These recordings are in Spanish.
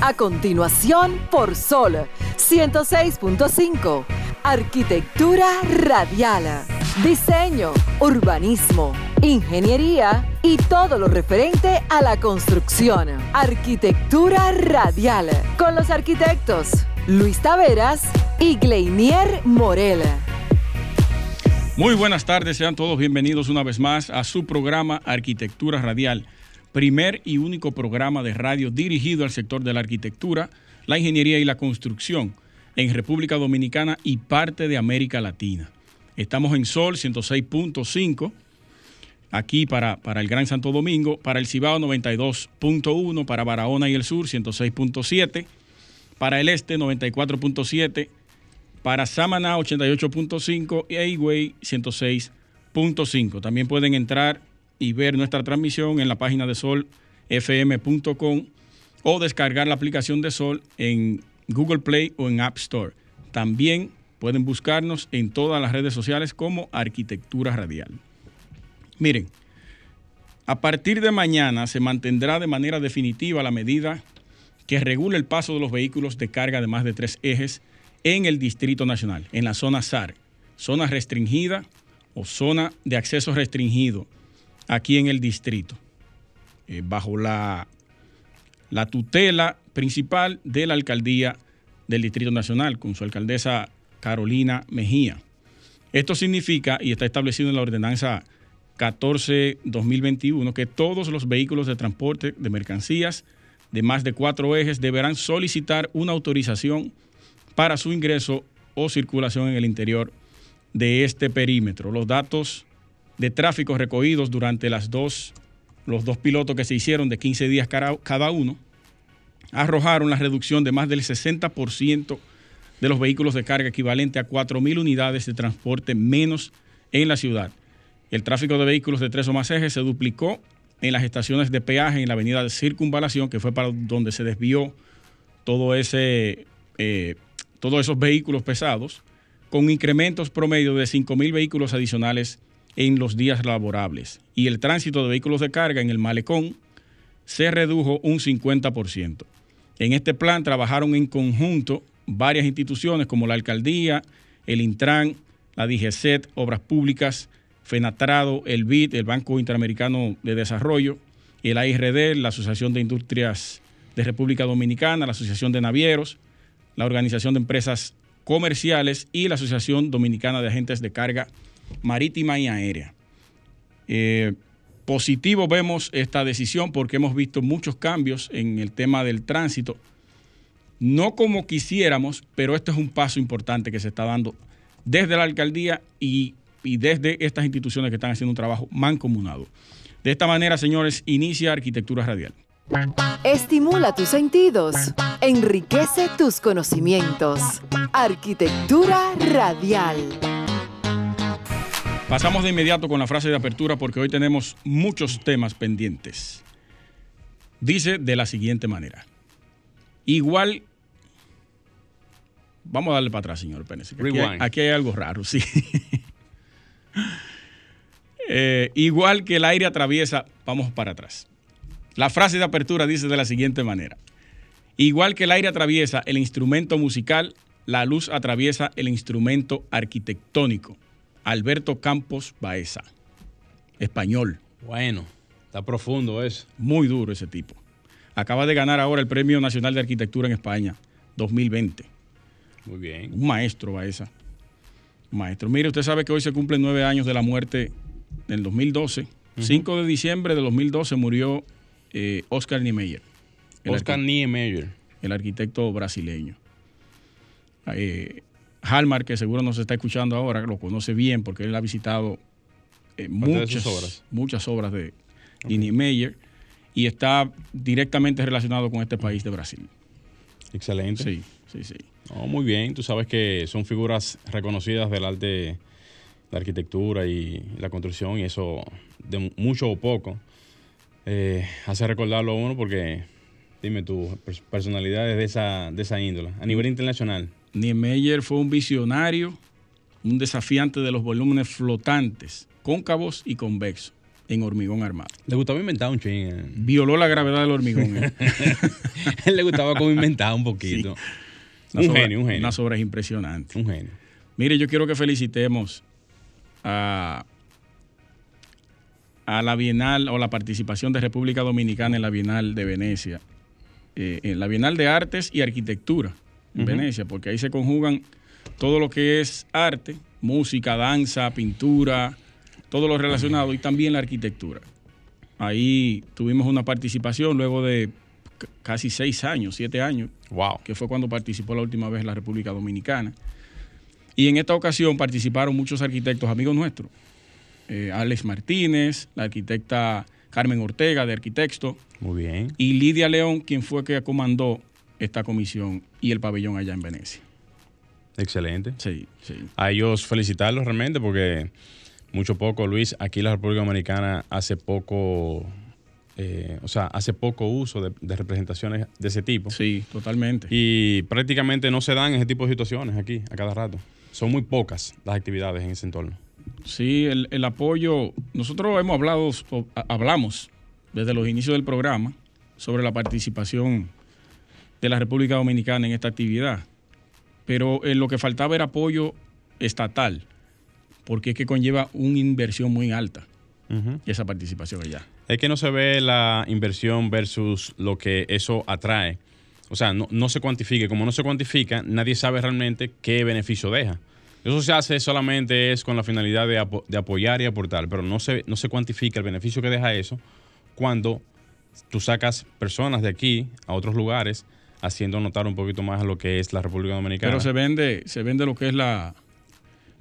A continuación, por Sol 106.5. Arquitectura radial. Diseño, urbanismo, ingeniería y todo lo referente a la construcción. Arquitectura radial. Con los arquitectos Luis Taveras y Gleinier Morel. Muy buenas tardes, sean todos bienvenidos una vez más a su programa Arquitectura Radial, primer y único programa de radio dirigido al sector de la arquitectura, la ingeniería y la construcción en República Dominicana y parte de América Latina. Estamos en Sol 106.5, aquí para, para el Gran Santo Domingo, para el Cibao 92.1, para Barahona y el Sur 106.7, para el Este 94.7, para Samaná 88.5 y Higüey 106.5. También pueden entrar y ver nuestra transmisión en la página de solfm.com o descargar la aplicación de Sol en Google Play o en App Store. También pueden buscarnos en todas las redes sociales como Arquitectura Radial. Miren, a partir de mañana se mantendrá de manera definitiva la medida que regula el paso de los vehículos de carga de más de tres ejes en el Distrito Nacional, en la zona SAR, zona restringida o zona de acceso restringido aquí en el distrito, eh, bajo la, la tutela principal de la alcaldía del Distrito Nacional, con su alcaldesa Carolina Mejía. Esto significa, y está establecido en la ordenanza 14-2021, que todos los vehículos de transporte de mercancías de más de cuatro ejes deberán solicitar una autorización para su ingreso o circulación en el interior de este perímetro. Los datos de tráfico recogidos durante las dos, los dos pilotos que se hicieron de 15 días cada uno arrojaron la reducción de más del 60% de los vehículos de carga equivalente a 4.000 unidades de transporte menos en la ciudad. El tráfico de vehículos de tres o más ejes se duplicó en las estaciones de peaje en la avenida de Circunvalación, que fue para donde se desvió todo ese eh, todos esos vehículos pesados, con incrementos promedio de 5.000 vehículos adicionales en los días laborables. Y el tránsito de vehículos de carga en el malecón se redujo un 50%. En este plan trabajaron en conjunto varias instituciones como la alcaldía, el Intran, la DGCET, Obras Públicas, FENATRADO, el BID, el Banco Interamericano de Desarrollo, el AIRD, la Asociación de Industrias de República Dominicana, la Asociación de Navieros, la Organización de Empresas Comerciales y la Asociación Dominicana de Agentes de Carga Marítima y Aérea. Eh, positivo vemos esta decisión porque hemos visto muchos cambios en el tema del tránsito. No como quisiéramos, pero este es un paso importante que se está dando desde la alcaldía y, y desde estas instituciones que están haciendo un trabajo mancomunado. De esta manera, señores, inicia Arquitectura Radial. Estimula tus sentidos, enriquece tus conocimientos. Arquitectura radial. Pasamos de inmediato con la frase de apertura porque hoy tenemos muchos temas pendientes. Dice de la siguiente manera. Igual... Vamos a darle para atrás, señor Pérez. Aquí, hay algo raro, sí. Eh, igual que el aire atraviesa, vamos para atrás. La frase de apertura dice de la siguiente manera. Igual que el aire atraviesa el instrumento musical, la luz atraviesa el instrumento arquitectónico. Alberto Campos Baeza, español. Bueno, está profundo eso. Muy duro ese tipo. Acaba de ganar ahora el Premio Nacional de Arquitectura en España, 2020. Muy bien. Un maestro Baeza. Un maestro. Mire, usted sabe que hoy se cumplen nueve años de la muerte del 2012. 5 de diciembre de 2012 murió eh, Oscar Niemeyer. Oscar Niemeyer. El arquitecto brasileño. Eh, Halmar, que seguro nos está escuchando ahora, lo conoce bien porque él ha visitado eh, muchas, obras. muchas obras de, Niemeyer y está directamente relacionado con este país de Brasil. Excelente. Sí, sí, sí. muy bien, tú sabes que son figuras reconocidas del arte, la arquitectura y la construcción y eso de mucho o poco eh, hace recordarlo a uno porque, dime tú, personalidades de esa, de esa índole, a nivel internacional. Niemeyer fue un visionario, un desafiante de los volúmenes flotantes, cóncavos y convexos. en hormigón armado. Le gustaba inventar un ching. eh. Violó la gravedad del hormigón. ¿eh? Él le gustaba como inventar un poquito. Un genio, un genio. Unas obras impresionantes. Un genio. Mire, yo quiero que felicitemos a, a la Bienal o la participación de República Dominicana en la Bienal de Venecia, eh, en la Bienal de Artes y Arquitectura en. Venecia, porque ahí se conjugan todo lo que es arte, música, danza, pintura, todo lo relacionado y también la arquitectura. Ahí tuvimos una participación luego de casi seis años, siete años, Wow. que fue cuando participó la última vez la República Dominicana. Y en esta ocasión participaron muchos arquitectos amigos nuestros. Eh, Alex Martínez, la arquitecta Carmen Ortega de Arquitecto Muy bien. y Lidia León, quien fue que comandó esta comisión y el pabellón allá en Venecia. Excelente. Sí, sí. A ellos felicitarlos realmente porque mucho poco, Luis, aquí la República Dominicana hace poco, eh, o sea, hace poco uso de, de representaciones de ese tipo. Sí, totalmente. Y prácticamente no se dan ese tipo de situaciones aquí a cada rato. Son muy pocas las actividades en ese entorno. Sí, el, el apoyo. Nosotros hemos hablado, hablamos desde los inicios del programa sobre la participación de la República Dominicana en esta actividad. Pero eh, lo que faltaba era apoyo estatal, porque es que conlleva una inversión muy alta esa participación allá. Es que no se ve la inversión versus lo que eso atrae. O sea, no, no se cuantifica. Como no se cuantifica, nadie sabe realmente qué beneficio deja. Eso se hace solamente es con la finalidad de, apo- de apoyar y aportar, pero no se, no se cuantifica el beneficio que deja eso cuando tú sacas personas de aquí a otros lugares haciendo notar un poquito más lo que es la República Dominicana. Pero se vende, se vende lo que es la,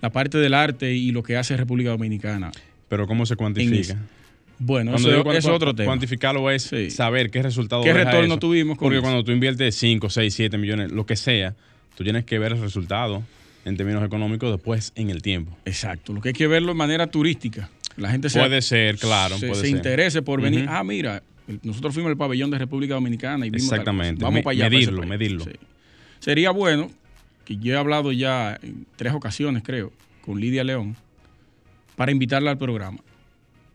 la parte del arte y lo que hace República Dominicana. Pero ¿cómo se cuantifica? Bueno, Cuando eso digo es otro tema. Cuantificarlo es Sí. saber qué resultado ¿Qué retorno eso. tuvimos con Porque eso? cuando tú inviertes 5, 6, 7 millones, lo que sea, tú tienes que ver el resultado en términos económicos después en el tiempo. Exacto, lo que hay que verlo de manera turística. La gente se, Puede ser, claro, se, puede se ser. interese por venir. Ah, mira, nosotros fuimos al pabellón de República Dominicana y vimos Exactamente. Vamos para allá. medirlo, medirlo. Sí. Sería bueno, que yo he hablado ya en tres ocasiones, creo, con Lidia León, para invitarla al programa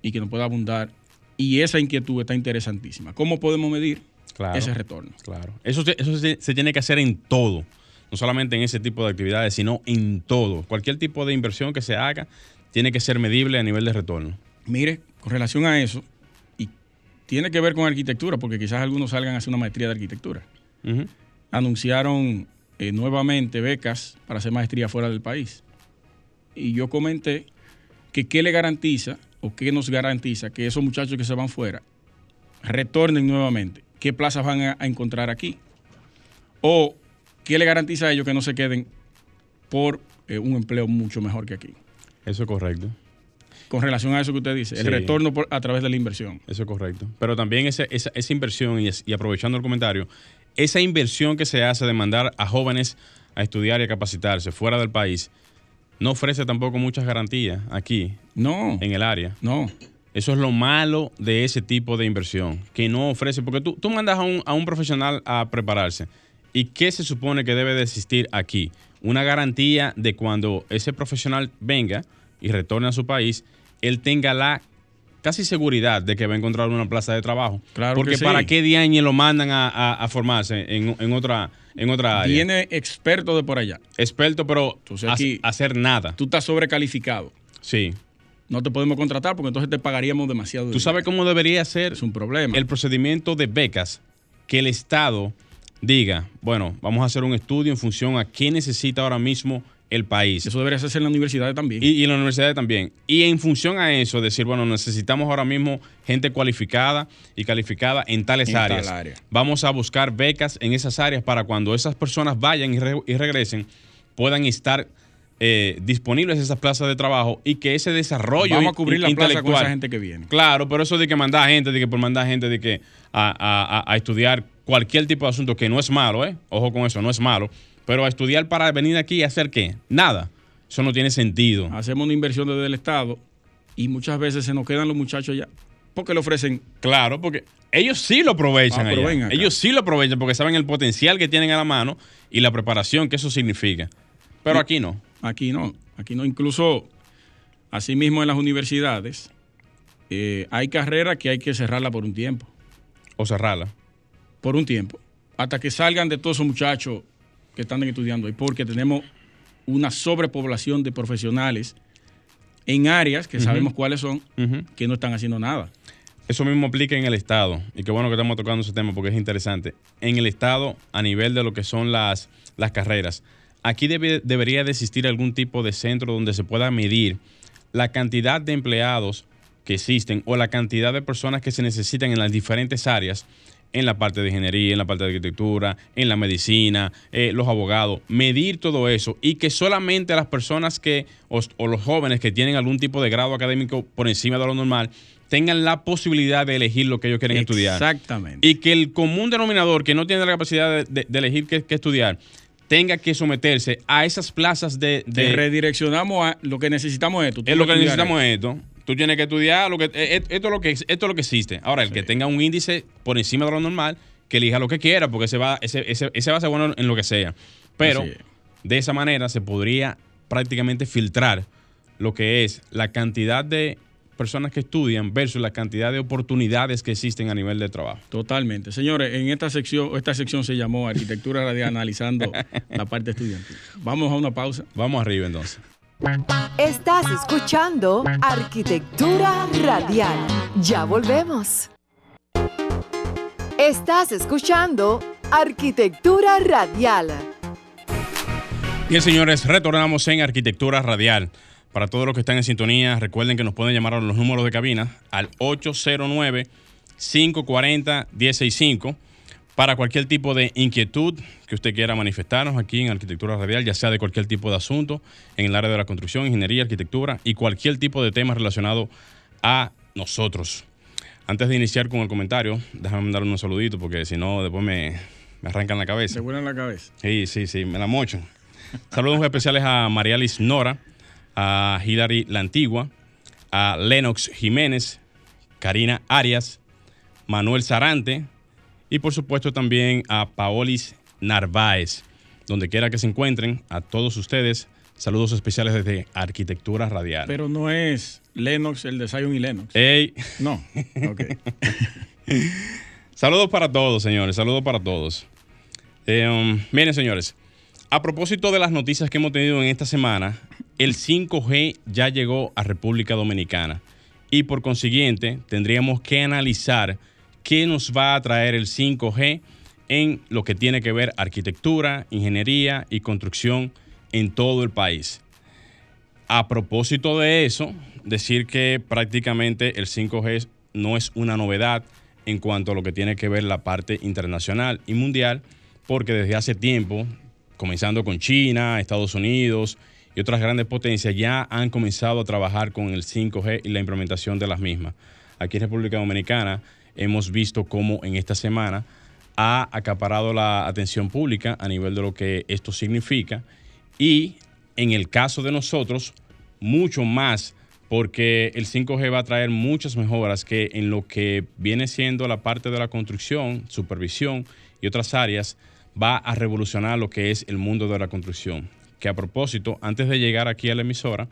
y que nos pueda abundar. Y esa inquietud está interesantísima. ¿Cómo podemos medir Claro. ese retorno? Claro. Eso, se- eso se, se tiene que hacer en todo. No solamente en ese tipo de actividades, sino en todo. Cualquier tipo de inversión que se haga tiene que ser medible a nivel de retorno. Mire, con relación a eso, tiene que ver con arquitectura, porque quizás algunos salgan a hacer una maestría de arquitectura. Anunciaron eh, nuevamente becas para hacer maestría fuera del país. Y yo comenté que qué le garantiza o qué nos garantiza que esos muchachos que se van fuera retornen nuevamente. ¿Qué plazas van a, a encontrar aquí? O qué le garantiza a ellos que no se queden por eh, un empleo mucho mejor que aquí. Eso es correcto. Con relación a eso que usted dice, el Sí. retorno por- a través de la inversión. Eso es correcto. Pero también esa, esa inversión, y, es- y aprovechando el comentario, esa inversión que se hace de mandar a jóvenes a estudiar y a capacitarse fuera del país, no ofrece tampoco muchas garantías aquí, No, en el área. no. Eso es lo malo de ese tipo de inversión, que no ofrece, porque tú, tú mandas a un, a un profesional a prepararse. ¿Y qué se supone que debe de existir aquí? Una garantía de cuando ese profesional venga y retorne a su país, él tenga la casi seguridad de que va a encontrar una plaza de trabajo. Claro Porque que sí. para qué diañe lo mandan a, a- a formarse en, en otra, en otra área. Viene experto de por allá. Experto, pero Entonces hacer nada. Tú estás sobrecalificado. Sí. no te podemos contratar porque entonces te pagaríamos demasiado. ¿Tú dinero. sabes cómo debería ser Es un problema. el procedimiento de becas? Que el Estado diga, bueno, vamos a hacer un estudio en función a qué necesita ahora mismo el país. Eso debería hacerse en las universidades también. Y, y en la universidad también. Y en función a eso, decir, bueno, necesitamos ahora mismo gente cualificada y calificada en tales En tal áreas. área. Vamos a buscar becas en esas áreas para cuando esas personas vayan y, re- y regresen, puedan estar eh, disponibles esas plazas de trabajo y que ese desarrollo Vamos a cubrir la plaza con esa gente que viene. Claro, pero eso de que mandar gente, de que por mandar gente, de que a, a- a- a estudiar cualquier tipo de asunto que no es malo, ¿eh? Ojo con eso, no es malo. Pero a estudiar para venir aquí y hacer qué? Nada. Eso no tiene sentido. Hacemos una inversión desde el Estado y muchas veces se nos quedan los muchachos ya porque le ofrecen. Claro, porque ellos sí lo aprovechan. Ah, allá. Ellos sí lo aprovechan porque saben el potencial que tienen a la mano y la preparación que eso significa. Pero aquí no. Aquí no. Aquí no. Incluso, asimismo en las universidades, eh, hay carreras que hay que cerrarla por un tiempo. O cerrarla. Por un tiempo. Hasta que salgan de todos esos muchachos que están estudiando ahí, porque tenemos una sobrepoblación de profesionales en áreas que sabemos cuáles son, que no están haciendo nada. Eso mismo aplica en el Estado, y qué bueno que estamos tocando ese tema porque es interesante. En el Estado, a nivel de lo que son las, las carreras, aquí debería de existir algún tipo de centro donde se pueda medir la cantidad de empleados que existen o la cantidad de personas que se necesitan en las diferentes áreas, en la parte de ingeniería, en la parte de arquitectura, en la medicina, eh, los abogados, medir todo eso y que solamente las personas que, o, los jóvenes que tienen algún tipo de grado académico por encima de lo normal, tengan la posibilidad de elegir lo que ellos quieren estudiar. Exactamente. Y que el común denominador que no tiene la capacidad de, elegir qué, estudiar, tenga que someterse a esas plazas de... de redireccionamos a lo que necesitamos esto. Es lo que necesitamos esto. Tú tienes que estudiar lo que, eh, eh, esto, es lo que, esto es lo que existe. Ahora, el que tenga un índice por encima de lo normal, que elija lo que quiera, porque ese va, ese, ese, ese va a ser bueno en lo que sea. Pero de esa manera se podría prácticamente filtrar lo que es la cantidad de personas que estudian versus la cantidad de oportunidades que existen a nivel de trabajo. Totalmente. Señores, en esta sección, esta sección se llamó Arquitectura Radial analizando la parte estudiantil. Vamos a una pausa. Vamos arriba entonces. Estás escuchando Arquitectura Radial. Ya volvemos. Estás escuchando Arquitectura Radial. Bien, señores, retornamos en Arquitectura Radial. Para todos los que están en sintonía, recuerden que nos pueden llamar a los números de cabina al 809 540 165 para cualquier tipo de inquietud que usted quiera manifestarnos aquí en Arquitectura Radial, ya sea de cualquier tipo de asunto en el área de la construcción, ingeniería, arquitectura y cualquier tipo de tema relacionado a nosotros. Antes de iniciar con el comentario, déjame mandar unos saluditos porque si no, después me, me arrancan la cabeza. Se vuelan la cabeza. Sí, sí, sí, me la mocho. Saludos especiales a Marialis Nora, a Hilary La Antigua, a Lennox Jiménez, Karina Arias, Manuel Sarante, y por supuesto también a Paolis Narváez. Donde quiera que se encuentren, a todos ustedes, saludos especiales desde Arquitectura Radial. Pero no es Lennox el de Zion y Lennox. Ey. No, ok. saludos para todos, señores, saludos para todos. Eh, um, miren, señores, a propósito de las noticias que hemos tenido en esta semana, el 5G ya llegó a República Dominicana y por consiguiente tendríamos que analizar qué nos va a traer el 5G en lo que tiene que ver arquitectura, ingeniería y construcción en todo el país. A propósito de eso, decir que prácticamente el 5G no es una novedad en cuanto a lo que tiene que ver la parte internacional y mundial, porque desde hace tiempo, comenzando con China, Estados Unidos y otras grandes potencias, ya han comenzado a trabajar con el 5G y la implementación de las mismas. Aquí en República Dominicana hemos visto cómo en esta semana ha acaparado la atención pública a nivel de lo que esto significa y en el caso de nosotros, mucho más porque el 5G va a traer muchas mejoras que en lo que viene siendo la parte de la construcción, supervisión y otras áreas, va a revolucionar lo que es el mundo de la construcción. Que a propósito, antes de llegar aquí a la emisora,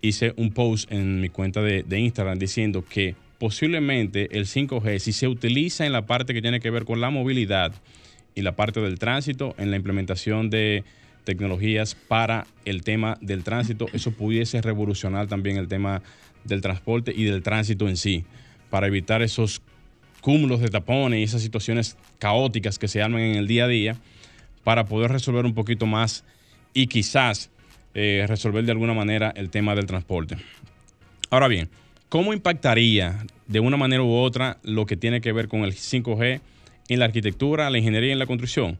hice un post en mi cuenta de, de Instagram diciendo que posiblemente el 5G, si se utiliza en la parte que tiene que ver con la movilidad y la parte del tránsito, en la implementación de tecnologías para el tema del tránsito, eso pudiese revolucionar también el tema del transporte y del tránsito en sí, para evitar esos cúmulos de tapones y esas situaciones caóticas que se arman en el día a día, para poder resolver un poquito más y quizás eh, resolver de alguna manera el tema del transporte. Ahora bien, ¿cómo impactaría de una manera u otra lo que tiene que ver con el 5G en la arquitectura, la ingeniería y en la construcción.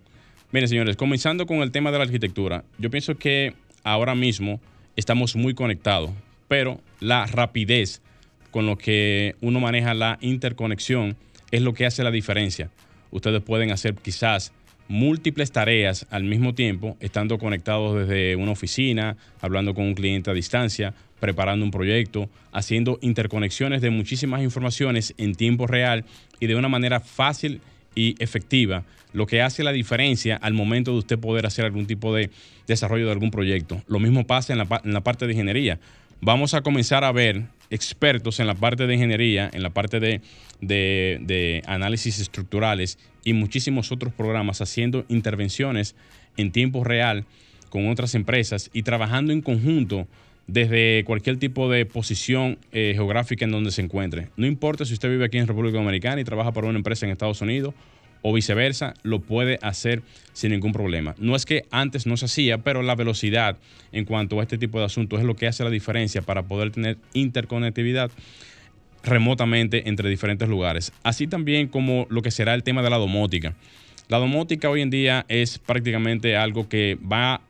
Miren, señores, comenzando con el tema de la arquitectura, yo pienso que ahora mismo estamos muy conectados, pero la rapidez con lo que uno maneja la interconexión es lo que hace la diferencia. Ustedes pueden hacer quizás múltiples tareas al mismo tiempo, estando conectados desde una oficina, hablando con un cliente a distancia, preparando un proyecto, haciendo interconexiones de muchísimas informaciones en tiempo real y de una manera fácil y efectiva, lo que hace la diferencia al momento de usted poder hacer algún tipo de desarrollo de algún proyecto. Lo mismo pasa en la, parte de ingeniería. Vamos a comenzar a ver expertos en la parte de ingeniería, en la parte de, de análisis estructurales y muchísimos otros programas haciendo intervenciones en tiempo real con otras empresas y trabajando en conjunto desde cualquier tipo de posición eh, geográfica en donde se encuentre. No importa si usted vive aquí en República Dominicana y trabaja para una empresa en Estados Unidos o viceversa, lo puede hacer sin ningún problema. No es que antes no se hacía, pero la velocidad en cuanto a este tipo de asuntos es lo que hace la diferencia para poder tener interconectividad remotamente entre diferentes lugares. Así también como lo que será el tema de la domótica. La domótica hoy en día es prácticamente algo que va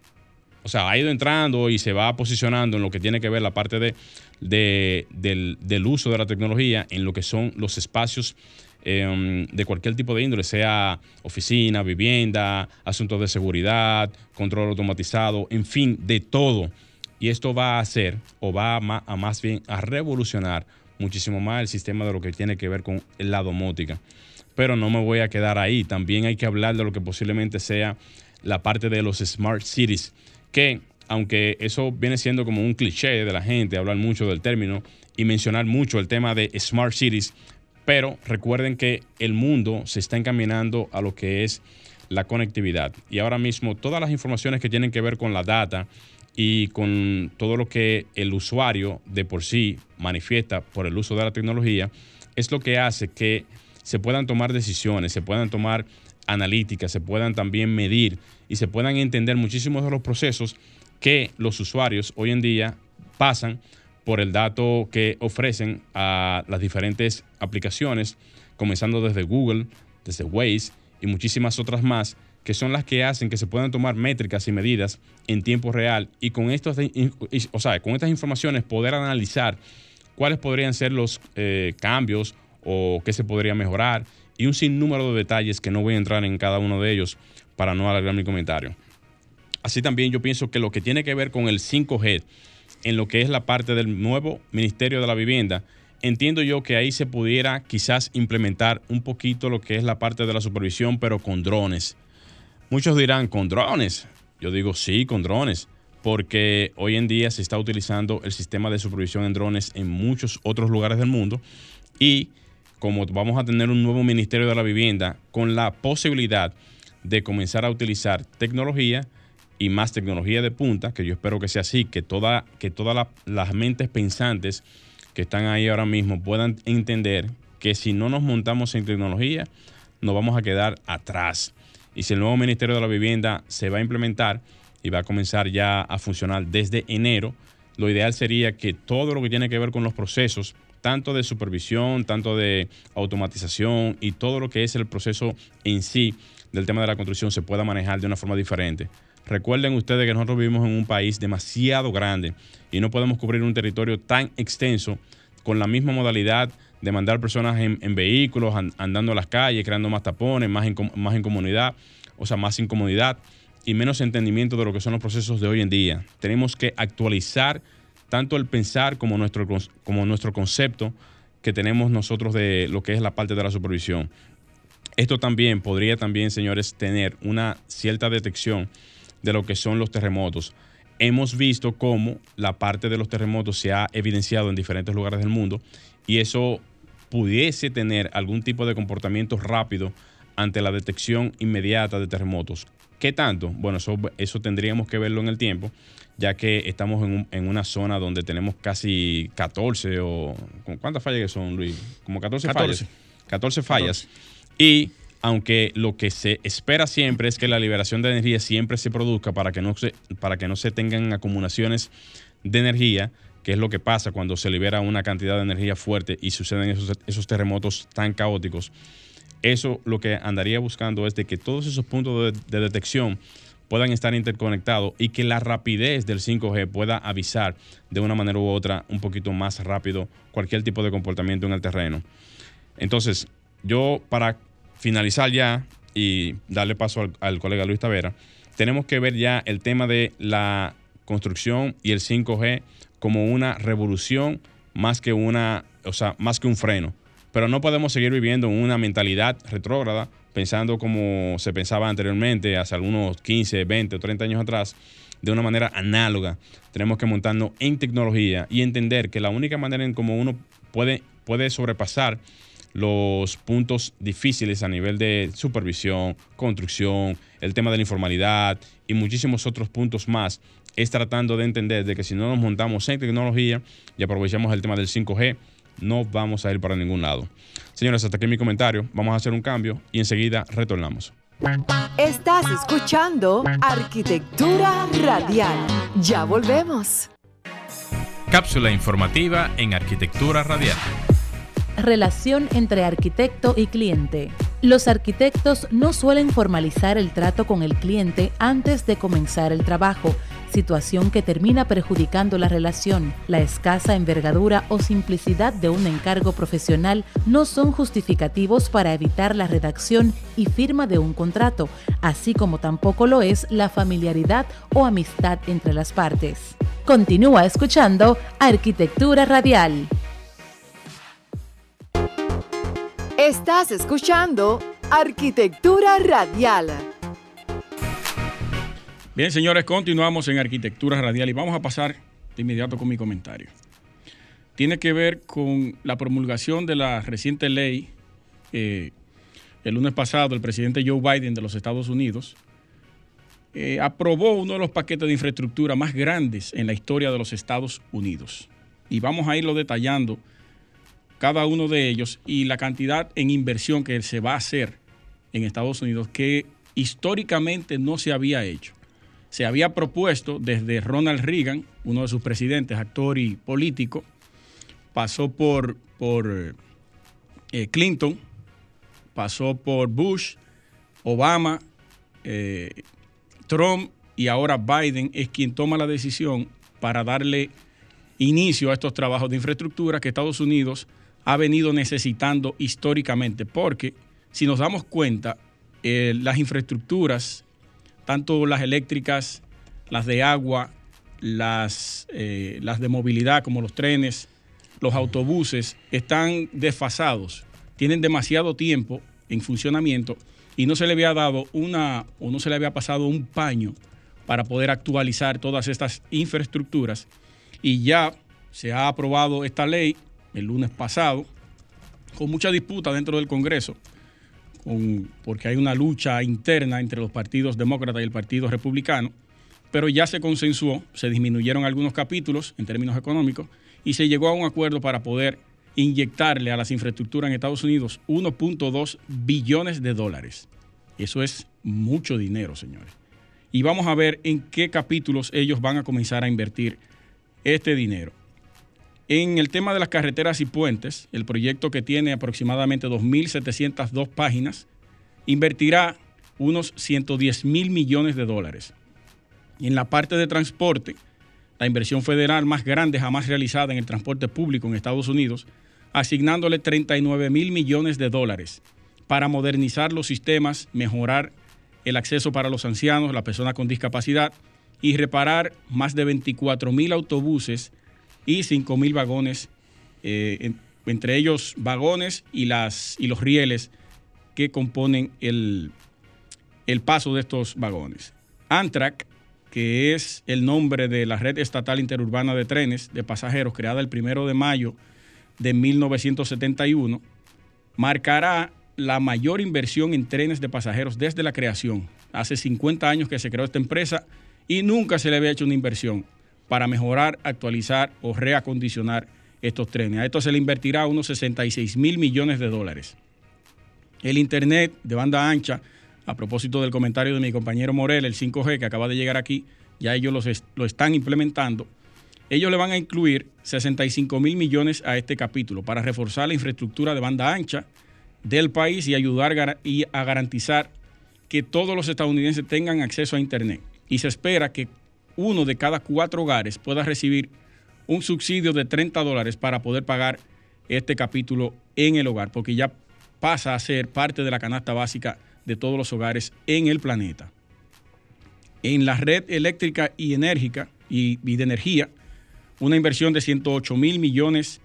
o sea, ha ido entrando y se va posicionando en lo que tiene que ver la parte de, del, uso de la tecnología en lo que son los espacios em, de cualquier tipo de índole, sea oficina, vivienda, asuntos de seguridad, control automatizado, en fin, de todo. Y esto va a hacer, o va a, a más bien a revolucionar muchísimo más el sistema de lo que tiene que ver con la domótica. Pero no me voy a quedar ahí. También hay que hablar de lo que posiblemente sea la parte de los smart cities que aunque eso viene siendo como un cliché de la gente, hablar mucho del término y mencionar mucho el tema de smart cities, pero recuerden que el mundo se está encaminando a lo que es la conectividad. Y ahora mismo todas las informaciones que tienen que ver con la data y con todo lo que el usuario de por sí manifiesta por el uso de la tecnología, es lo que hace que se puedan tomar decisiones, se puedan tomar analíticas, se puedan también medir y se puedan entender muchísimos de los procesos que los usuarios hoy en día pasan por el dato que ofrecen a las diferentes aplicaciones, comenzando desde Google, desde Waze y muchísimas otras más, que son las que hacen que se puedan tomar métricas y medidas en tiempo real y con, estos, o sea, con estas informaciones poder analizar cuáles podrían ser los eh, cambios o qué se podría mejorar y un sinnúmero de detalles que no voy a entrar en cada uno de ellos para no alargar mi comentario. Así también yo pienso que lo que tiene que ver con el 5G, en lo que es la parte del nuevo Ministerio de la Vivienda, entiendo yo que ahí se pudiera quizás implementar un poquito lo que es la parte de la supervisión, pero con drones. Muchos dirán, ¿con drones? Yo digo, sí, con drones, porque hoy en día se está utilizando el sistema de supervisión en drones en muchos otros lugares del mundo y como vamos a tener un nuevo Ministerio de la Vivienda con la posibilidad de comenzar a utilizar tecnología y más tecnología de punta, que yo espero que sea así, que, toda, que todas las mentes pensantes que están ahí ahora mismo puedan entender que si no nos montamos en tecnología, nos vamos a quedar atrás. Y si el nuevo Ministerio de la Vivienda se va a implementar y va a comenzar ya a funcionar desde enero, lo ideal sería que todo lo que tiene que ver con los procesos tanto de supervisión, tanto de automatización y todo lo que es el proceso en sí del tema de la construcción se pueda manejar de una forma diferente. Recuerden ustedes que nosotros vivimos en un país demasiado grande y no podemos cubrir un territorio tan extenso con la misma modalidad de mandar personas en, vehículos, andando a las calles, creando más tapones, más, más incomodidad, o sea, más incomodidad y menos entendimiento de lo que son los procesos de hoy en día. Tenemos que actualizar tanto el pensar como nuestro, como nuestro concepto que tenemos nosotros de lo que es la parte de la supervisión. Esto también podría también, señores, tener una cierta detección de lo que son los terremotos. Hemos visto cómo la parte de los terremotos se ha evidenciado en diferentes lugares del mundo y eso pudiese tener algún tipo de comportamiento rápido ante la detección inmediata de terremotos. ¿Qué tanto? Bueno, eso, eso tendríamos que verlo en el tiempo, ya que estamos en, una zona donde tenemos casi 14 o... ¿Cuántas fallas que son, Luis? Como 14, fallas. 14 fallas. Y aunque lo que se espera siempre es que la liberación de energía siempre se produzca para que no se, para que no se tengan acumulaciones de energía, que es lo que pasa cuando se libera una cantidad de energía fuerte y suceden esos, esos terremotos tan caóticos. Eso lo que andaría buscando es de que todos esos puntos de detección puedan estar interconectados y que la rapidez del 5G pueda avisar de una manera u otra un poquito más rápido cualquier tipo de comportamiento en el terreno. Entonces, yo para finalizar ya y darle paso al, colega Luis Tavera, tenemos que ver ya el tema de la construcción y el 5G como una revolución más que una, o sea, más que un freno. Pero no podemos seguir viviendo en una mentalidad retrógrada pensando como se pensaba anteriormente, hace algunos 15, 20 o 30 años atrás, de una manera análoga. Tenemos que montarnos en tecnología y entender que la única manera en cómo uno puede, puede sobrepasar los puntos difíciles a nivel de supervisión, construcción, el tema de la informalidad y muchísimos otros puntos más, es tratando de entender de que si no nos montamos en tecnología y aprovechamos el tema del 5G, no vamos a ir para ningún lado. Señores, hasta aquí mi comentario. Vamos a hacer un cambio y enseguida retornamos. Estás escuchando Arquitectura Radial. Ya volvemos. Cápsula informativa en Arquitectura Radial. Relación entre arquitecto y cliente. Los arquitectos no suelen formalizar el trato con el cliente antes de comenzar el trabajo situación que termina perjudicando la relación. La escasa envergadura o simplicidad de un encargo profesional no son justificativos para evitar la redacción y firma de un contrato, así como tampoco lo es la familiaridad o amistad entre las partes. Continúa escuchando Arquitectura Radial. Estás escuchando Arquitectura Radial. Bien, señores, continuamos en Arquitectura Radial y vamos a pasar de inmediato con mi comentario. Tiene que ver con la promulgación de la reciente ley. Eh, el lunes pasado, el presidente Joe Biden de los Estados Unidos eh, aprobó uno de los paquetes de infraestructura más grandes en la historia de los Estados Unidos. Y vamos a irlo detallando cada uno de ellos y la cantidad en inversión que se va a hacer en Estados Unidos que históricamente no se había hecho. Se había propuesto desde Ronald Reagan, uno de sus presidentes, actor y político, pasó por, por eh, Clinton, pasó por Bush, Obama, eh, Trump y ahora Biden es quien toma la decisión para darle inicio a estos trabajos de infraestructura que Estados Unidos ha venido necesitando históricamente, porque si nos damos cuenta, eh, las infraestructuras tanto las eléctricas, las de agua, las, eh, las de movilidad como los trenes, los autobuses, están desfasados, tienen demasiado tiempo en funcionamiento y no se le había dado una o no se le había pasado un paño para poder actualizar todas estas infraestructuras. Y ya se ha aprobado esta ley el lunes pasado con mucha disputa dentro del Congreso porque hay una lucha interna entre los partidos demócratas y el partido republicano, pero ya se consensuó, se disminuyeron algunos capítulos en términos económicos y se llegó a un acuerdo para poder inyectarle a las infraestructuras en Estados Unidos 1.2 billones de dólares. Eso es mucho dinero, señores. Y vamos a ver en qué capítulos ellos van a comenzar a invertir este dinero. En el tema de las carreteras y puentes, el proyecto que tiene aproximadamente 2.702 páginas, invertirá unos 110 mil millones de dólares. En la parte de transporte, la inversión federal más grande jamás realizada en el transporte público en Estados Unidos, asignándole 39 mil millones de dólares para modernizar los sistemas, mejorar el acceso para los ancianos, las personas con discapacidad y reparar más de 24 mil autobuses y 5 mil vagones, eh, entre ellos vagones y, las, y los rieles que componen el, el paso de estos vagones. Antrak, que es el nombre de la red estatal interurbana de trenes de pasajeros creada el primero de mayo de 1971, marcará la mayor inversión en trenes de pasajeros desde la creación. Hace 50 años que se creó esta empresa y nunca se le había hecho una inversión para mejorar, actualizar o reacondicionar estos trenes. A esto se le invertirá unos 66 mil millones de dólares. El Internet de banda ancha, a propósito del comentario de mi compañero Morel, el 5G que acaba de llegar aquí, ya ellos lo están implementando. Ellos le van a incluir 65 mil millones a este capítulo para reforzar la infraestructura de banda ancha del país y ayudar y a garantizar que todos los estadounidenses tengan acceso a Internet. Y se espera que uno de cada cuatro hogares pueda recibir un subsidio de 30 dólares para poder pagar este capítulo en el hogar, porque ya pasa a ser parte de la canasta básica de todos los hogares en el planeta. En la red eléctrica y enérgica y, de energía, una inversión de 108 mil millones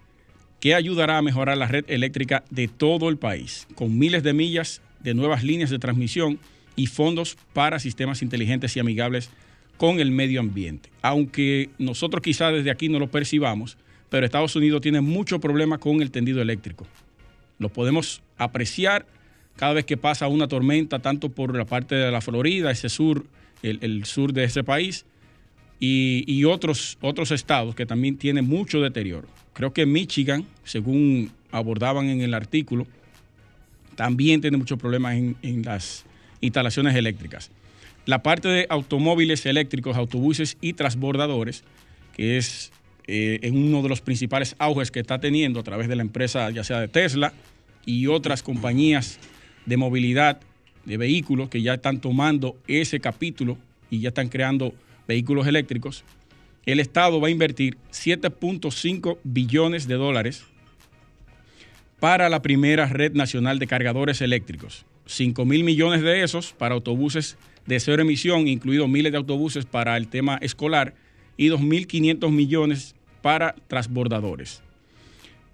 que ayudará a mejorar la red eléctrica de todo el país, con miles de millas de nuevas líneas de transmisión y fondos para sistemas inteligentes y amigables con el medio ambiente. Aunque nosotros quizás desde aquí no lo percibamos, pero Estados Unidos tiene mucho problema con el tendido eléctrico. Lo podemos apreciar cada vez que pasa una tormenta, tanto por la parte de la Florida, ese sur, el, sur de ese país, y, otros, otros estados que también tienen mucho deterioro. Creo que Michigan, según abordaban en el artículo, también tiene muchos problemas en, las instalaciones eléctricas. La parte de automóviles eléctricos, autobuses y transbordadores, que es eh, uno de los principales auges que está teniendo a través de la empresa, ya sea de Tesla y otras compañías de movilidad de vehículos que ya están tomando ese capítulo y ya están creando vehículos eléctricos, el Estado va a invertir 7.5 billones de dólares para la primera red nacional de cargadores eléctricos. 5 mil millones de esos para autobuses de cero emisión, incluidos miles de autobuses para el tema escolar, y 2.500 millones para transbordadores.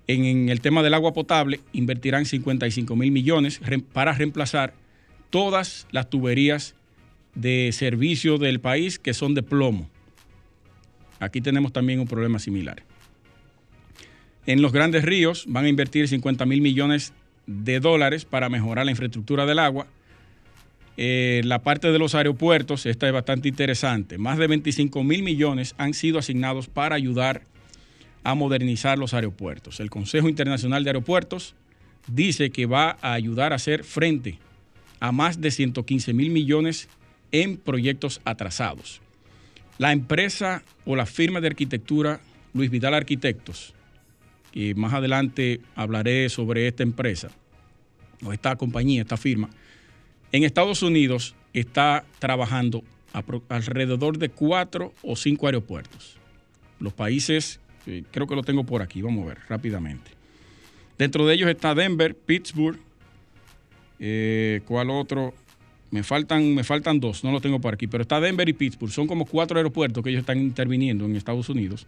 En, el tema del agua potable, invertirán 55 mil millones para reemplazar todas las tuberías de servicio del país que son de plomo. Aquí tenemos también un problema similar. En los grandes ríos van a invertir 50 mil millones de dólares para mejorar la infraestructura del agua. Eh, la parte de los aeropuertos, esta es bastante interesante. Más de 25 mil millones han sido asignados para ayudar a modernizar los aeropuertos. El Consejo Internacional de Aeropuertos dice que va a ayudar a hacer frente a más de 115 mil millones en proyectos atrasados. La empresa o la firma de arquitectura Luis Vidal Arquitectos y más adelante hablaré sobre esta empresa o esta compañía, esta firma, en Estados Unidos está trabajando alrededor de cuatro o cinco aeropuertos. Los países, eh, creo que lo tengo por aquí, vamos a ver rápidamente. Dentro de ellos está Denver, Pittsburgh, eh, ¿cuál otro? Me faltan, me faltan dos, no lo tengo por aquí, pero está Denver y Pittsburgh. Son como cuatro aeropuertos que ellos están interviniendo en Estados Unidos.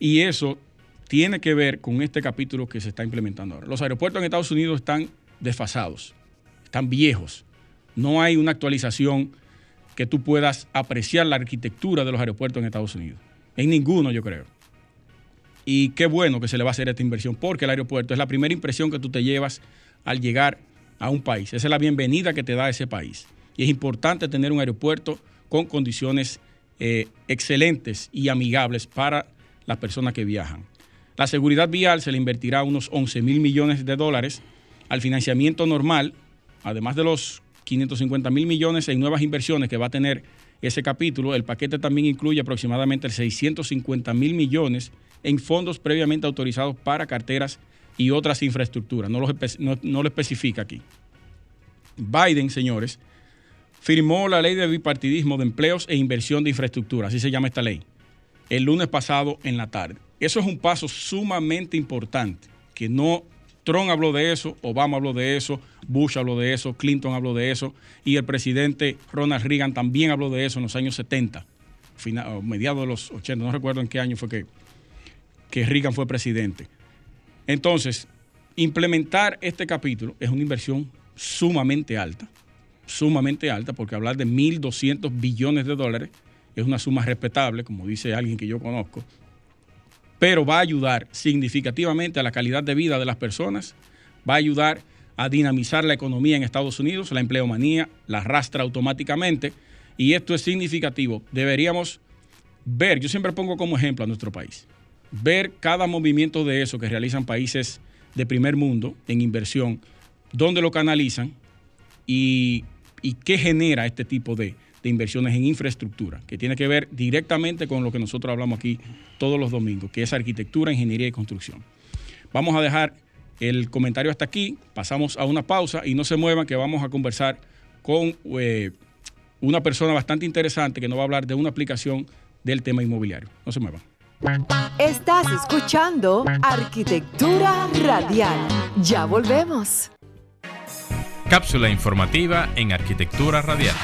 Y eso tiene que ver con este capítulo que se está implementando ahora. Los aeropuertos en Estados Unidos están desfasados, están viejos. No hay una actualización que tú puedas apreciar la arquitectura de los aeropuertos en Estados Unidos. En ninguno, yo creo. Y qué bueno que se le va a hacer esta inversión, porque el aeropuerto es la primera impresión que tú te llevas al llegar a un país. Esa es la bienvenida que te da ese país. Y es importante tener un aeropuerto con condiciones eh, excelentes y amigables para las personas que viajan. La seguridad vial se le invertirá unos 11 mil millones de dólares al financiamiento normal, además de los 550 mil millones en nuevas inversiones que va a tener ese capítulo. El paquete también incluye aproximadamente 650 mil millones en fondos previamente autorizados para carteras y otras infraestructuras. No, no lo especifica aquí. Biden, señores, firmó la ley de bipartidismo de empleos e inversión de infraestructura, así se llama esta ley, el lunes pasado en la tarde. Eso es un paso sumamente importante, que no Trump habló de eso, Obama habló de eso, Bush habló de eso, Clinton habló de eso y el presidente Ronald Reagan también habló de eso en los años 70, mediados de los 80, no recuerdo en qué año fue que, que Reagan fue presidente. Entonces, implementar este capítulo es una inversión sumamente alta, sumamente alta, porque hablar de 1.200 billones de dólares es una suma respetable, como dice alguien que yo conozco, pero va a ayudar significativamente a la calidad de vida de las personas, va a ayudar a dinamizar la economía en Estados Unidos, la empleomanía la arrastra automáticamente y esto es significativo. Deberíamos ver, yo siempre pongo como ejemplo a nuestro país, ver cada movimiento de eso que realizan países de primer mundo en inversión, dónde lo canalizan y, y qué genera este tipo de, de inversiones en infraestructura, que tiene que ver directamente con lo que nosotros hablamos aquí todos los domingos, que es arquitectura, ingeniería y construcción. Vamos a dejar el comentario hasta aquí, pasamos a una pausa y no se muevan que vamos a conversar con eh, una persona bastante interesante que nos va a hablar de una aplicación del tema inmobiliario. No se muevan. Estás escuchando Arquitectura Radial. Ya volvemos. Cápsula informativa en Arquitectura Radial.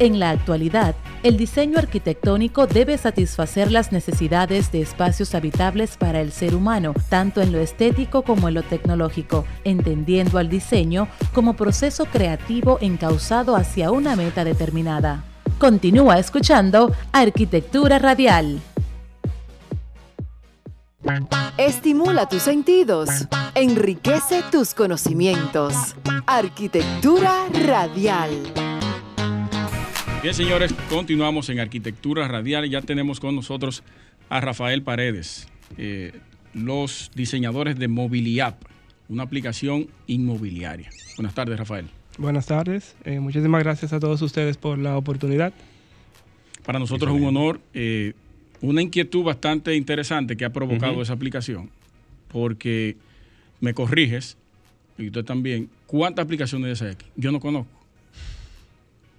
En la actualidad, el diseño arquitectónico debe satisfacer las necesidades de espacios habitables para el ser humano, tanto en lo estético como en lo tecnológico, entendiendo al diseño como proceso creativo encauzado hacia una meta determinada. Continúa escuchando Arquitectura Radial. Estimula tus sentidos, enriquece tus conocimientos. Arquitectura Radial. Bien, señores, continuamos en Arquitectura Radial. Ya tenemos con nosotros a Rafael Paredes, eh, los diseñadores de Mobiliap, una aplicación inmobiliaria. Buenas tardes, Rafael. Buenas tardes. Eh, muchísimas gracias a todos ustedes por la oportunidad. Para nosotros es un honor, eh, una inquietud bastante interesante que ha provocado esa aplicación, porque me corriges, y usted también, ¿cuántas aplicaciones de SX? Yo no conozco.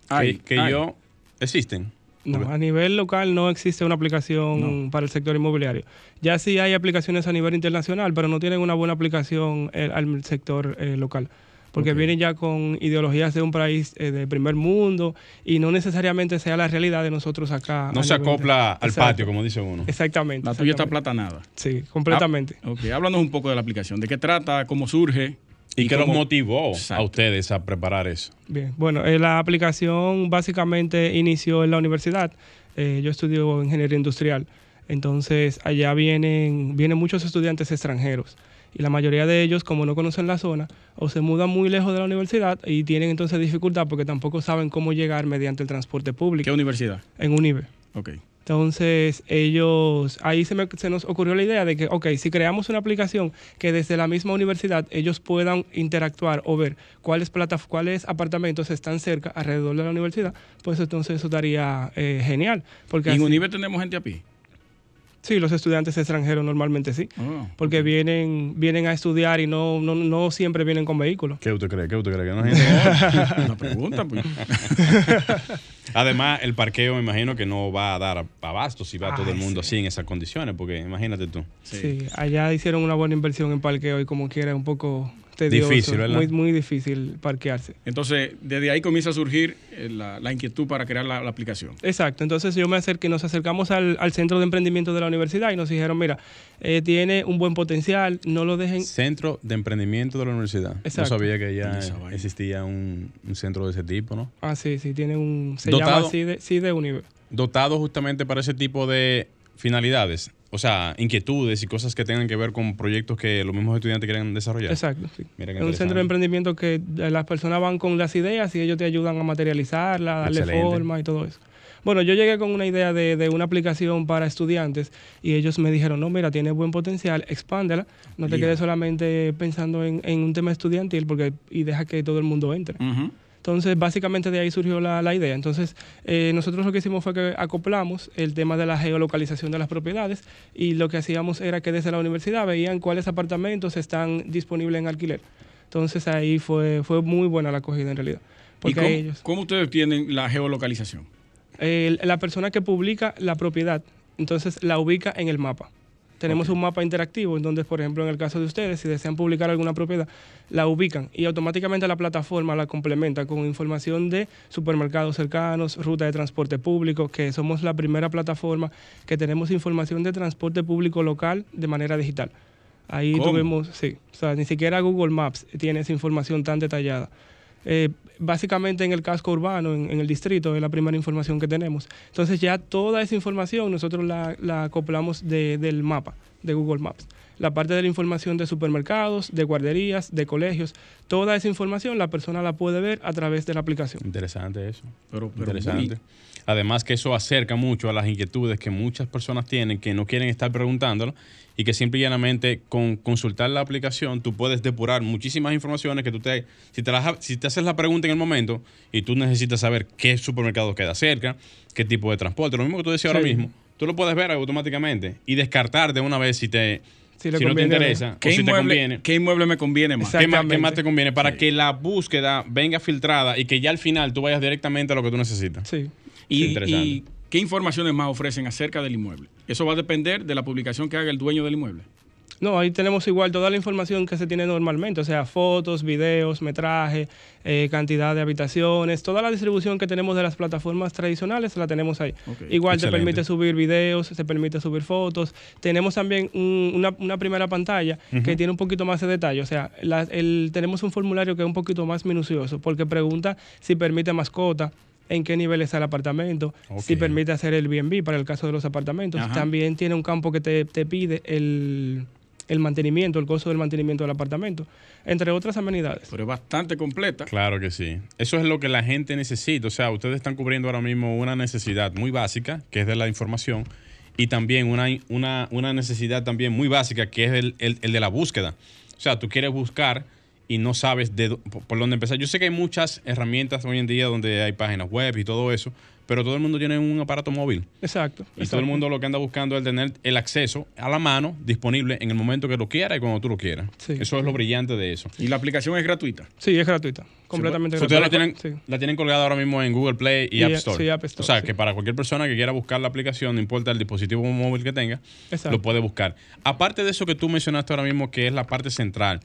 Que, que yo existen. No, a nivel local no existe una aplicación para el sector inmobiliario. Ya sí hay aplicaciones a nivel internacional, pero no tienen una buena aplicación eh, al sector eh, local. Porque vienen ya con ideologías de un país eh, de primer mundo y no necesariamente sea la realidad de nosotros acá. No se acopla al patio, como dice uno. Exactamente. La tuya está platanada. Sí, completamente. Ah, ok, háblanos un poco de la aplicación. ¿De qué trata? ¿Cómo surge? ¿Y, qué los motivó a ustedes a preparar eso? Bien, bueno, eh, la aplicación básicamente inició en la universidad. Eh, yo estudio ingeniería industrial. Entonces, allá vienen, vienen muchos estudiantes extranjeros y la mayoría de ellos, como no conocen la zona, o se mudan muy lejos de la universidad y tienen entonces dificultad porque tampoco saben cómo llegar mediante el transporte público. ¿Qué universidad? En UNIBE. Ok. Entonces, ellos, ahí se, nos ocurrió la idea de que, ok, si creamos una aplicación que desde la misma universidad ellos puedan interactuar o ver cuáles, cuáles apartamentos están cerca, alrededor de la universidad, pues entonces eso estaría eh, genial. Porque en tenemos gente a pie? Sí, los estudiantes extranjeros normalmente sí, ah, porque vienen vienen a estudiar y no, no, no, siempre vienen con vehículos. ¿Qué usted cree? ¿Qué usted cree? ¿Que no Una pregunta, pues. Además, el parqueo me imagino que no va a dar abasto si va todo el mundo así en esas condiciones, porque imagínate tú. Sí. allá hicieron una buena inversión en parqueo y como quiera un poco difícil, ¿verdad? Muy, muy difícil parquearse. Entonces, desde ahí comienza a surgir eh, la, inquietud para crear la, aplicación. Exacto. Entonces, yo me acerqué, nos acercamos al, centro de emprendimiento de la universidad y nos dijeron, mira, eh, tiene un buen potencial, no lo dejen. Centro de emprendimiento de la universidad. Exacto. No sabía que ya existía un, centro de ese tipo, ¿no? Ah, sí, sí, tiene un. Se llama así de, sí de Dotado justamente para ese tipo de finalidades o sea, inquietudes y cosas que tengan que ver con proyectos que los mismos estudiantes quieren desarrollar. Exacto, sí. es un centro de emprendimiento que las personas van con las ideas y ellos te ayudan a materializarla, darle forma y todo eso. Bueno, yo llegué con una idea de, una aplicación para estudiantes y ellos me dijeron, no, mira, tiene buen potencial, expándela, no te quedes solamente pensando en, un tema estudiantil porque, y deja que todo el mundo entre. Entonces, básicamente de ahí surgió la, idea. Entonces, eh, nosotros lo que hicimos fue que acoplamos el tema de la geolocalización de las propiedades y lo que hacíamos era que desde la universidad veían cuáles apartamentos están disponibles en alquiler. Entonces, ahí fue, fue muy buena la acogida en realidad. Porque cómo, ellos, cómo ustedes tienen la geolocalización? la persona que publica la propiedad, entonces la ubica en el mapa. Tenemos un mapa interactivo en donde, por ejemplo, en el caso de ustedes, si desean publicar alguna propiedad, la ubican y automáticamente la plataforma la complementa con información de supermercados cercanos, ruta de transporte público, que somos la primera plataforma que tenemos información de transporte público local de manera digital. Ahí tuvimos, sí, o sea, ni siquiera Google Maps tiene esa información tan detallada. Eh, básicamente en el casco urbano, en, el distrito, es la primera información que tenemos. Entonces ya toda esa información nosotros la, acoplamos del mapa, de Google Maps. La parte de la información de supermercados, de guarderías, de colegios, toda esa información la persona la puede ver a través de la aplicación. Interesante eso. Pero, Interesante. Además que eso acerca mucho a las inquietudes que muchas personas tienen que no quieren estar preguntándolo y que simple y llanamente con consultar la aplicación tú puedes depurar muchísimas informaciones que tú te, si te, si te haces la pregunta en el momento y tú necesitas saber qué supermercado queda cerca, qué tipo de transporte, lo mismo que tú decías ahora mismo, tú lo puedes ver automáticamente y descartar de una vez si te... Si, no te interesa, ¿Qué, inmueble, te conviene, ¿Qué inmueble me conviene más? ¿Qué, más te conviene? Para que la búsqueda venga filtrada y que ya al final tú vayas directamente a lo que tú necesitas. Sí. Y, qué informaciones más ofrecen acerca del inmueble? Eso va a depender de la publicación que haga el dueño del inmueble. No, ahí tenemos igual toda la información que se tiene normalmente, o sea, fotos, videos, metraje, eh, cantidad de habitaciones, toda la distribución que tenemos de las plataformas tradicionales la tenemos ahí. igual te permite subir videos, se permite subir fotos. Tenemos también una, primera pantalla que tiene un poquito más de detalle, o sea, tenemos un formulario que es un poquito más minucioso porque pregunta si permite mascota, en qué nivel está el apartamento, si permite hacer el BNB para el caso de los apartamentos. Ajá. También tiene un campo que te, te pide el, el mantenimiento, el costo del mantenimiento del apartamento, entre otras amenidades. Pero es bastante completa. Claro que sí. Eso es lo que la gente necesita. O sea, ustedes están cubriendo ahora mismo una necesidad muy básica, que es de la información, y también una, una, una necesidad también muy básica, que es el, el- el de la búsqueda. O sea, tú quieres buscar y no sabes de, por, dónde empezar. Yo sé que hay muchas herramientas hoy en día donde hay páginas web y todo eso, pero todo el mundo tiene un aparato móvil. Exacto. Y todo el mundo lo que anda buscando es tener el acceso a la mano, disponible en el momento que lo quiera y cuando tú lo quieras. Sí. Eso es lo brillante de eso. Y la aplicación es gratuita. Sí, es gratuita, completamente Ustedes la gratuita. tienen, Sí. la tienen colgada ahora mismo en Google Play y, Y, App Store. sí, App Store, O sea, sí. que para cualquier persona que quiera buscar la aplicación, no importa el dispositivo móvil que tenga, Exacto. lo puede buscar. Aparte de eso que tú mencionaste ahora mismo, que es la parte central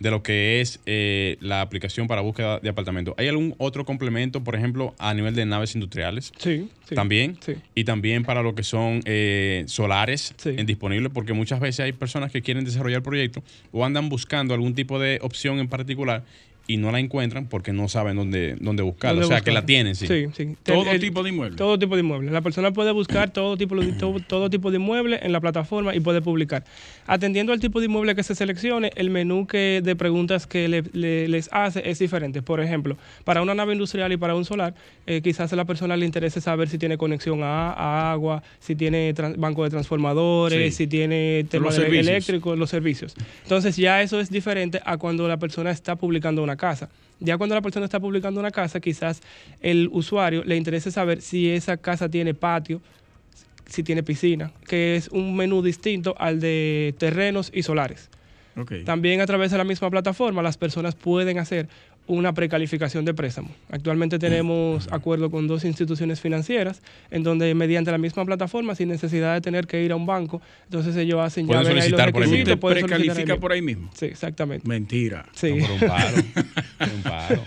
de lo que es eh, la aplicación para búsqueda de apartamentos, ¿hay algún otro complemento, por ejemplo, a nivel de naves industriales? Sí, sí. También. Sí. Y también para lo que son eh, solares Sí. en disponibles, porque muchas veces hay personas que quieren desarrollar proyectos o andan buscando algún tipo de opción en particular y no la encuentran porque no saben dónde, dónde buscarla. ¿Dónde o sea, que la tienen, sí. Sí, sí. Todo El- tipo de inmuebles. Todo tipo de inmuebles. La persona puede buscar todo tipo, de- todo, todo tipo de inmueble en la plataforma y puede publicar. Atendiendo al tipo de inmueble que se seleccione, el menú que, de preguntas que le- le- les hace es diferente. Por ejemplo, para una nave industrial y para un solar, eh, quizás a la persona le interese saber si tiene conexión a, a agua, si tiene banco de transformadores, Sí. si tiene tema Los de servicios. eléctrico, los servicios. Entonces ya eso es diferente a cuando la persona está publicando una casa. Ya cuando la persona está publicando una casa, quizás el usuario le interese saber si esa casa tiene patio, si tiene piscina, que es un menú distinto al de terrenos y solares. También a través de la misma plataforma las personas pueden hacer una precalificación de préstamo. Actualmente tenemos acuerdo con dos instituciones financieras en donde mediante la misma plataforma sin necesidad de tener que ir a un banco, entonces ellos hacen Pueden ven ahí los solicitar por ahí requisitos, precalifica por ahí mismo. Sí, exactamente. Mentira. Sí. No, por un paro. por un paro.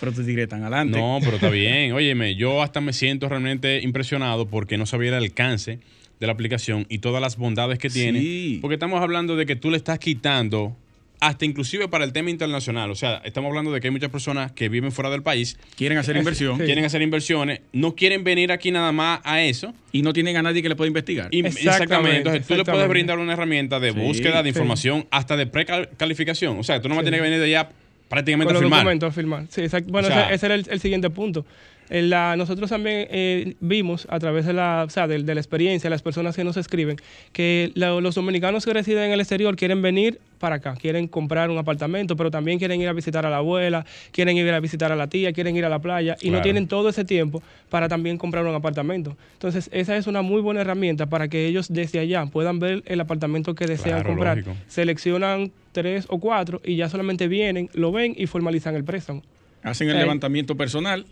Pero te diré tan adelante. No, pero está bien. Óyeme, yo hasta me siento realmente impresionado porque no sabía el alcance de la aplicación y todas las bondades que tiene. Sí. Porque estamos hablando de que tú le estás quitando hasta inclusive para el tema internacional. O sea, estamos hablando de que hay muchas personas que viven fuera del país, Quieren hacer inversión quieren hacer inversiones, no quieren venir aquí nada más a eso. y no tienen a nadie que le pueda investigar. Y- Exactamente, exactamente. Entonces tú le puedes exactamente. brindar una herramienta de Sí, búsqueda, de sí. información, hasta de precalificación. O sea, tú no vas a Sí. tener que venir de allá prácticamente Con a los firmar. documentos a firmar. Sí, exacto. Bueno, O sea- ese, ese era el, el siguiente punto. En la- nosotros también eh, vimos a través de la, o sea, de, de la experiencia, las personas que nos escriben, que la- los dominicanos que residen en el exterior quieren venir para acá, quieren comprar un apartamento, pero también quieren ir a visitar a la abuela, quieren ir a visitar a la tía, quieren ir a la playa y no tienen todo ese tiempo para también comprar un apartamento. Entonces, esa es una muy buena herramienta para que ellos desde allá puedan ver el apartamento que desean Claro, comprar. lógico. Seleccionan tres o cuatro y ya solamente vienen, lo ven y formalizan el préstamo. Hacen el Eh, levantamiento personal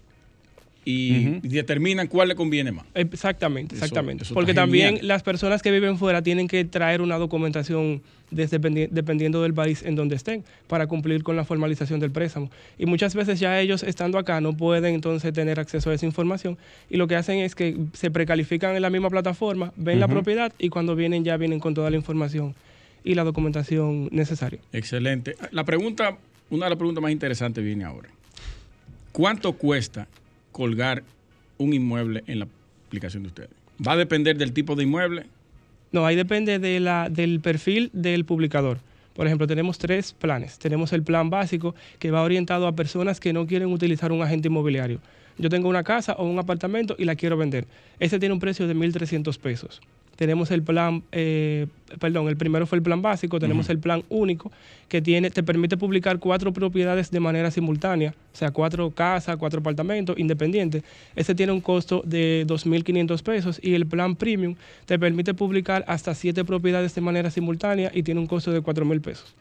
y determinan cuál le conviene más. Exactamente, exactamente. eso Porque también genial. las personas que viven fuera tienen que traer una documentación desde, dependiendo del país en donde estén para cumplir con la formalización del préstamo. Y muchas veces ya ellos estando acá no pueden entonces tener acceso a esa información y lo que hacen es que se precalifican en la misma plataforma, ven la propiedad y cuando vienen ya vienen con toda la información y la documentación necesaria. Excelente. La pregunta, una de las preguntas más interesantes viene ahora. ¿Cuánto cuesta colgar un inmueble en la aplicación de ustedes? ¿Va a depender del tipo de inmueble? No, ahí depende de la, del perfil del publicador. Por ejemplo, tenemos tres planes. Tenemos el plan básico que va orientado a personas que no quieren utilizar un agente inmobiliario. Yo tengo una casa o un apartamento y la quiero vender. Ese tiene un precio de 1.300 pesos. Tenemos el plan, eh, perdón, el primero fue el plan básico, tenemos el plan único que tiene, te permite publicar cuatro propiedades de manera simultánea, o sea, cuatro casas, cuatro apartamentos independientes. Ese tiene un costo de 2.500 pesos y el plan premium te permite publicar hasta siete propiedades de manera simultánea y tiene un costo de 4.000 pesos.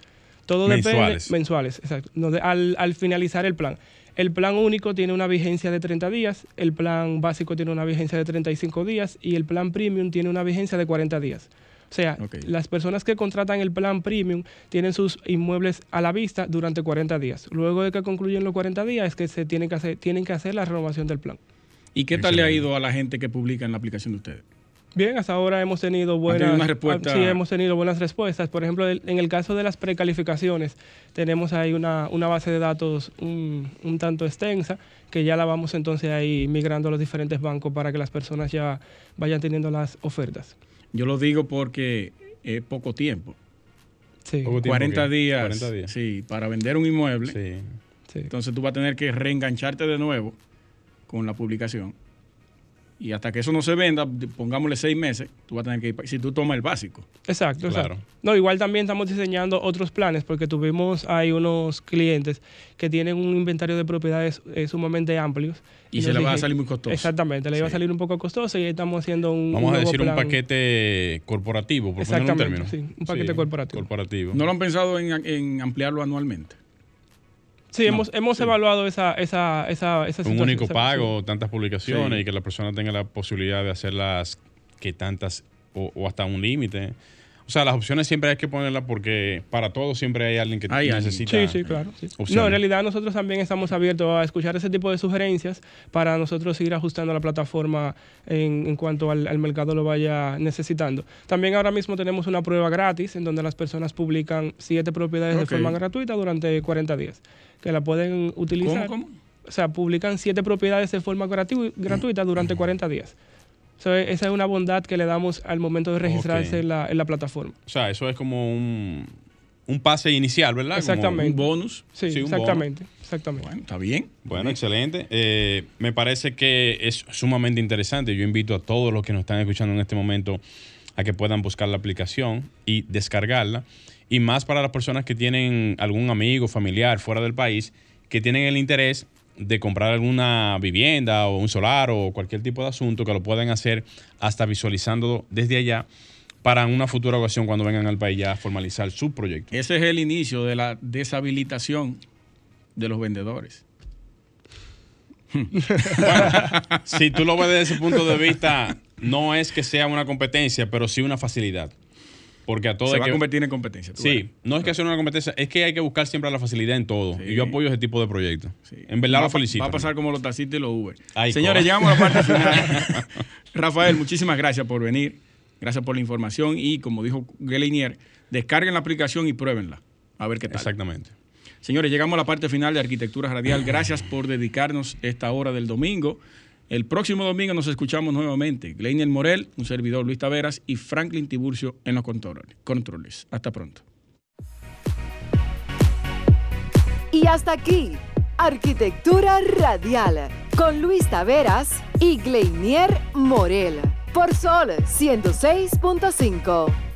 Todo Mensuales. depende mensuales, exacto. Al, al finalizar el plan. El plan único tiene una vigencia de 30 días, el plan básico tiene una vigencia de 35 días y el plan premium tiene una vigencia de 40 días. O sea, las personas que contratan el plan premium tienen sus inmuebles a la vista durante 40 días. Luego de que concluyen los 40 días es que se tienen que hacer, tienen que hacer la renovación del plan. ¿Y qué tal le ha ido a la gente que publica en la aplicación de ustedes? Bien, hasta ahora hemos tenido buenas, tenido una respuesta- sí, hemos tenido buenas respuestas. Por ejemplo, en el caso de las precalificaciones, tenemos ahí una, una base de datos un, un tanto extensa que ya la vamos entonces ahí migrando a los diferentes bancos para que las personas ya vayan teniendo las ofertas. Yo lo digo porque es poco tiempo. Sí, Poco tiempo 40 que- días, 40 días. Sí, para vender un inmueble. Sí. sí. Entonces tú vas a tener que reengancharte de nuevo con la publicación. Y hasta que eso no se venda, pongámosle seis meses, tú vas a tener que ir, si tú tomas el básico. Exacto, Claro. exacto. No, igual también estamos diseñando otros planes porque tuvimos ahí unos clientes que tienen un inventario de propiedades eh, sumamente amplios. Y se le va a salir muy costoso. Exactamente, le iba a Sí. salir un poco costoso y ahí estamos haciendo un Vamos a nuevo decir un paquete corporativo, por poner un Exactamente, término. sí, un paquete corporativo. Corporativo. ¿No lo han pensado en, en ampliarlo anualmente? Sí, No, hemos, hemos sí. evaluado esa, esa, esa, esa un situación, único esa- pago, tantas publicaciones Sí. y que la persona tenga la posibilidad de hacerlas que tantas o, o hasta un límite. O sea, las opciones siempre hay que ponerlas porque para todo siempre hay alguien que Hay alguien. necesita. Sí, sí, claro. sí. opciones. No, en realidad nosotros también estamos abiertos a escuchar ese tipo de sugerencias para nosotros ir ajustando la plataforma en, en cuanto al, al mercado lo vaya necesitando. También ahora mismo tenemos una prueba gratis en donde las personas publican siete propiedades de forma gratuita durante 40 días, que la pueden utilizar. ¿Cómo, cómo? O sea, publican siete propiedades de forma gratu- gratuita durante 40 días. So, esa es una bondad que le damos al momento de registrarse en, la, en la plataforma. O sea, eso es como un, un pase inicial, ¿verdad? Como- Exactamente. Un bonus. Sí, Sí, un bono. exactamente. exactamente. Bueno, está bien. Bueno, excelente. Eh, me parece que es sumamente interesante. Yo invito a todos los que nos están escuchando en este momento a que puedan buscar la aplicación y descargarla. Y más para las personas que tienen algún amigo, familiar fuera del país, que tienen el interés de comprar alguna vivienda o un solar o cualquier tipo de asunto, que lo puedan hacer hasta visualizándolo desde allá para una futura ocasión cuando vengan al país ya a formalizar su proyecto. Ese es el inicio de la deshabilitación de los vendedores. si tú lo ves desde ese punto de vista, no es que sea una competencia, pero sí una facilidad. Porque a todo Se va que- a convertir en competencia. tú Sí, verás. no es que sea una competencia, es que hay que buscar siempre la facilidad en todo. Sí. Y yo apoyo ese tipo de proyectos. Sí. En verdad va, lo felicito. Va a pasar como los taxistas y los Uber. Ay, Señores, llegamos a la parte final. Rafael, muchísimas gracias por venir. Gracias por la información. Y como dijo Gelinier, descarguen la aplicación y pruébenla. A ver qué tal. Exactamente. Señores, llegamos a la parte final de Arquitectura Radial. Gracias por dedicarnos esta hora del domingo. El próximo domingo nos escuchamos nuevamente. Gleinier Morel, un servidor Luis Taveras y Franklin Tiburcio en los controles. Hasta pronto. Y hasta aquí, Arquitectura Radial, con Luis Taveras y Gleinier Morel, por Sol 106.5.